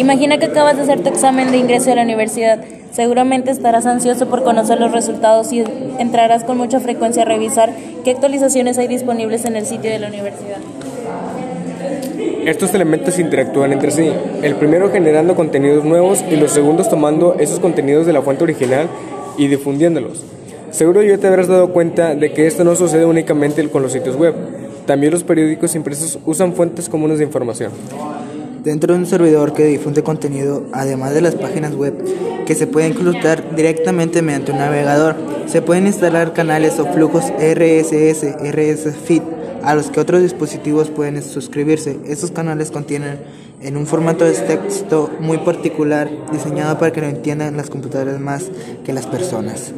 Imagina que acabas de hacer tu examen de ingreso a la universidad. Seguramente estarás ansioso por conocer los resultados y entrarás con mucha frecuencia a revisar qué actualizaciones hay disponibles en el sitio de la universidad. Estos elementos interactúan entre sí, el primero generando contenidos nuevos y los segundos tomando esos contenidos de la fuente original y difundiéndolos. Seguro ya te habrás dado cuenta de que esto no sucede únicamente con los sitios web, también los periódicos impresos usan fuentes comunes de información. Dentro de un servidor que difunde contenido, además de las páginas web que se pueden consultar directamente mediante un navegador, se pueden instalar canales o flujos RSS, RSS Feed a los que otros dispositivos pueden suscribirse. Estos canales contienen en un formato de texto muy particular diseñado para que lo entiendan las computadoras más que las personas.